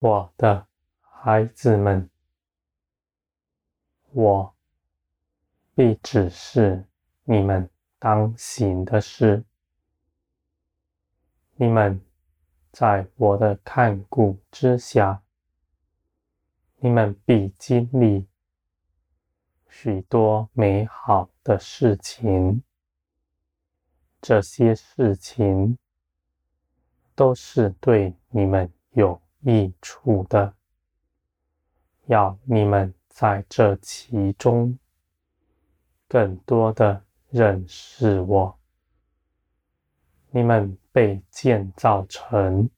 我的孩子们，我必指示你们当行的事。你们在我的看顾之下，你们必经历许多美好的事情。这些事情都是对你们有益处的，要你们在这其中更多的认识我。你们被建造成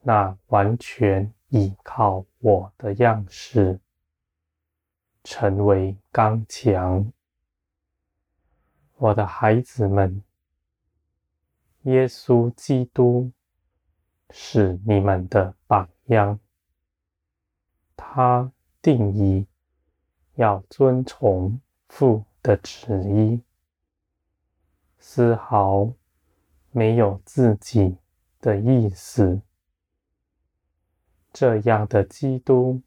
那完全依靠我的样式，成为刚强。我的孩子们，耶稣基督。是你们的榜样，他定义要遵从父的旨意，丝毫没有自己的意思。这样的基督，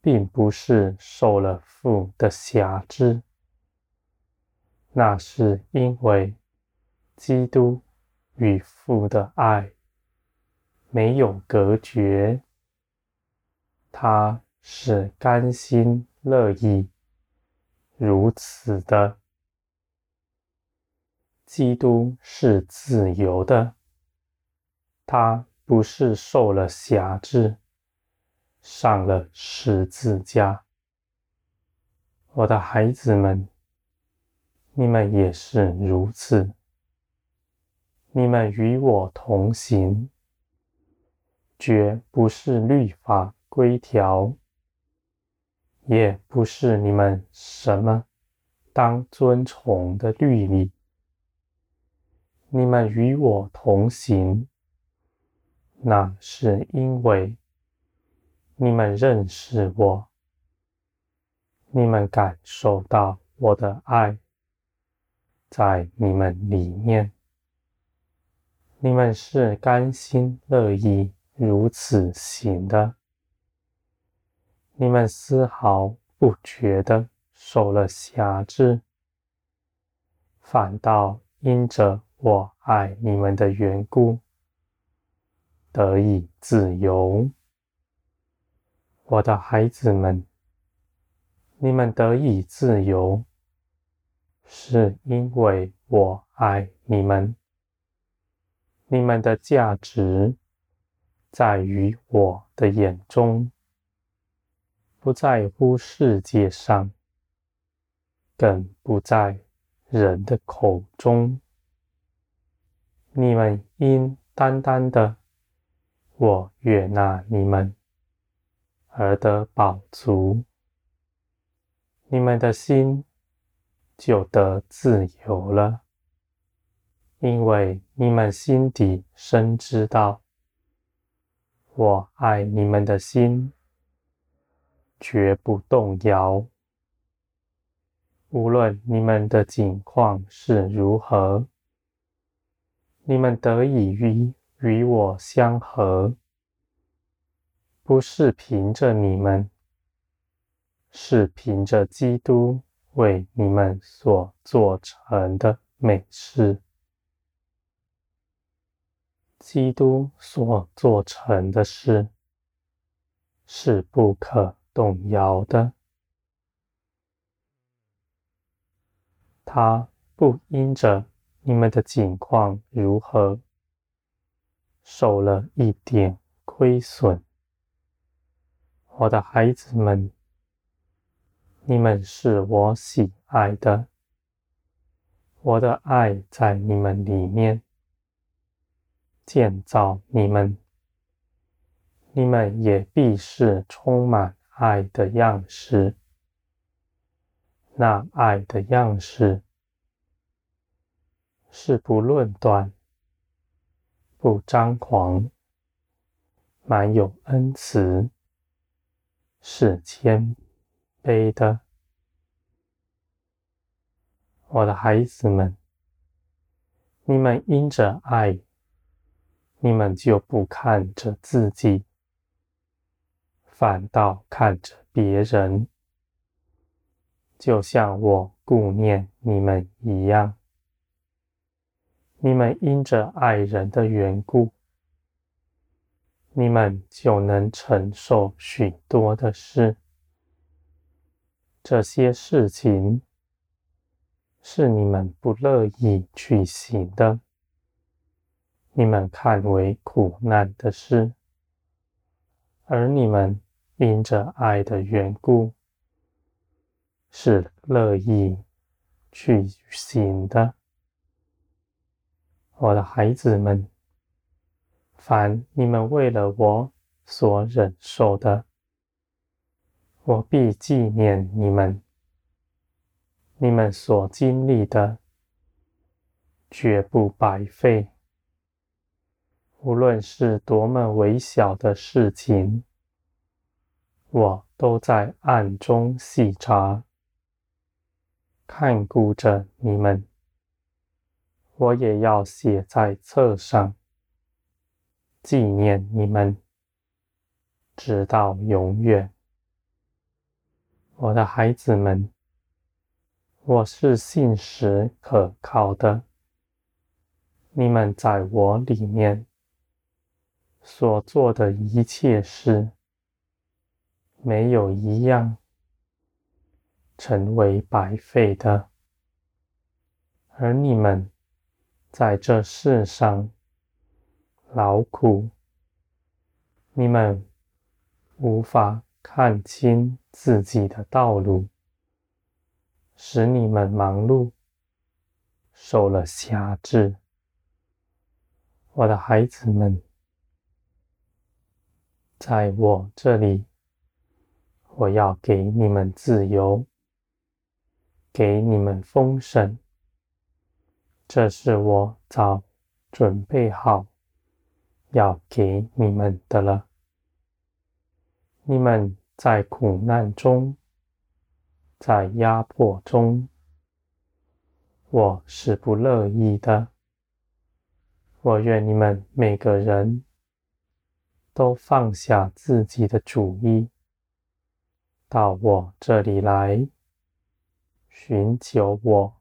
并不是受了父的辖制，那是因为基督与父的爱。没有隔绝，他是甘心乐意如此的。基督是自由的，他不是受了挟制，上了十字架。我的孩子们，你们也是如此，你们与我同行。绝不是律法规条，也不是你们什么当遵从的律例。你们与我同行，那是因为你们认识我，你们感受到我的爱在你们里面，你们是甘心乐意。如此行的，你们丝毫不觉得受了辖制，反倒因着我爱你们的缘故，得以自由。我的孩子们，你们得以自由，是因为我爱你们，你们的价值。在于我的眼中，不在乎世界上，更不在人的口中。你们因单单的我悦纳你们而得饱足，你们的心就得自由了，因为你们心底深知道。我爱你们的心，绝不动摇。无论你们的境况是如何，你们得以与与我相合，不是凭着你们，是凭着基督为你们所做成的美事。基督所做成的事是不可动摇的，他不因着你们的境况如何，受了一点亏损。我的孩子们，你们是我喜爱的，我的爱在你们里面。建造你们，你们也必是充满爱的样式。那爱的样式是不论断、不张狂、满有恩慈、是谦卑的。我的孩子们，你们因着爱。你们就不看着自己，反倒看着别人，就像我顾念你们一样。你们因着爱人的缘故，你们就能承受许多的事。这些事情是你们不乐意去行的。你们看为苦难的事，而你们因着爱的缘故，是乐意去行的。我的孩子们，凡你们为了我所忍受的，我必纪念你们。你们所经历的，绝不白费。无论是多么微小的事情，我都在暗中细察，看顾着你们。我也要写在册上，纪念你们，直到永远。我的孩子们，我是信实可靠的，你们在我里面。所做的一切事，没有一样成为白费的。而你们在这世上劳苦，你们无法看清自己的道路，使你们忙碌，受了辖制。我的孩子们。在我这里，我要给你们自由，给你们丰盛。这是我早准备好要给你们的了。你们在苦难中，在压迫中，我是不乐意的。我愿你们每个人。都放下自己的主意，到我这里来，寻求我，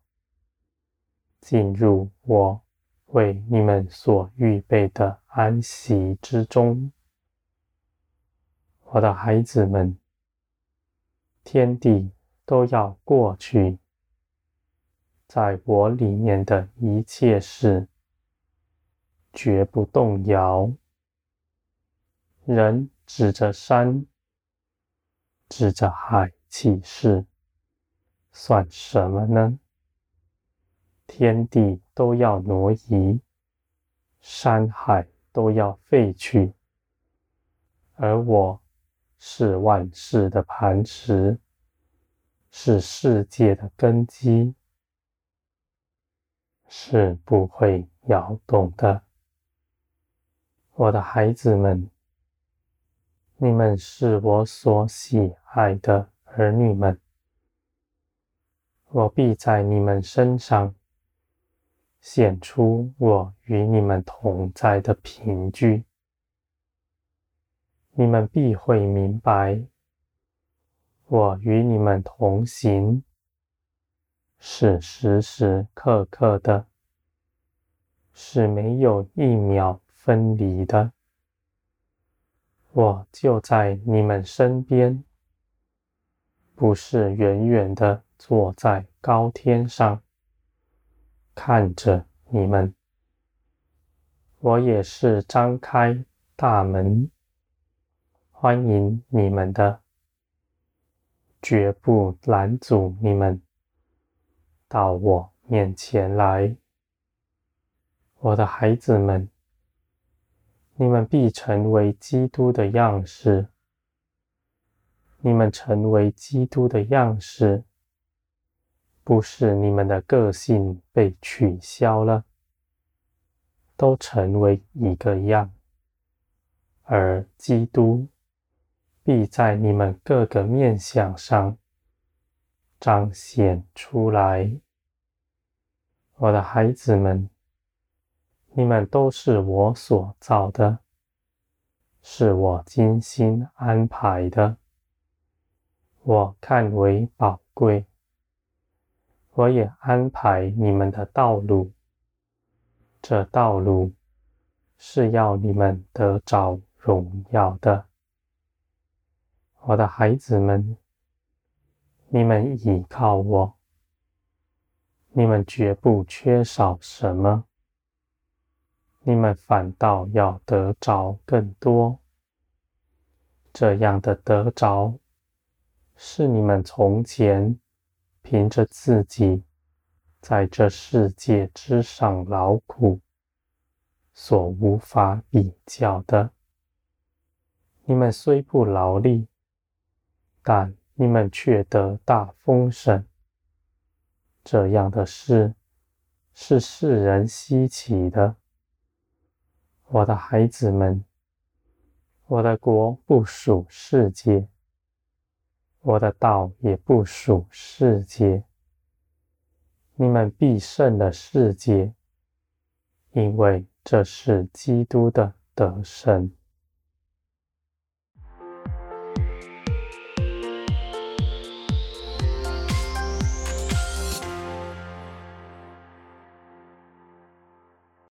进入我为你们所预备的安息之中。我的孩子们，天地都要过去，在我里面的一切事，绝不动摇。人指着山，指着海起誓，算什么呢？天地都要挪移，山海都要废去，而我是万事的磐石，是世界的根基，是不会摇动的。我的孩子们。你们是我所喜爱的儿女们，我必在你们身上显出我与你们同在的凭据。你们必会明白，我与你们同行，是时时刻刻的，是没有一秒分离的。我就在你们身边，不是远远的坐在高天上看着你们，我也是张开大门欢迎你们的，绝不拦阻你们到我面前来，我的孩子们。你们必成为基督的样式。你们成为基督的样式，不是你们的个性被取消了，都成为一个样，而基督必在你们各个面向上彰显出来。我的孩子们。你们都是我所造的，是我精心安排的，我看为宝贵。我也安排你们的道路，这道路是要你们得着荣耀的。我的孩子们，你们倚靠我，你们绝不缺少什么。你们反倒要得着更多，这样的得着，是你们从前凭着自己在这世界之上劳苦所无法比较的。你们虽不劳力，但你们却得大丰盛。这样的事是世人稀奇的。我的孩子们，我的国不属世界，我的道也不属世界。你们必胜的世界，因为这是基督的得胜。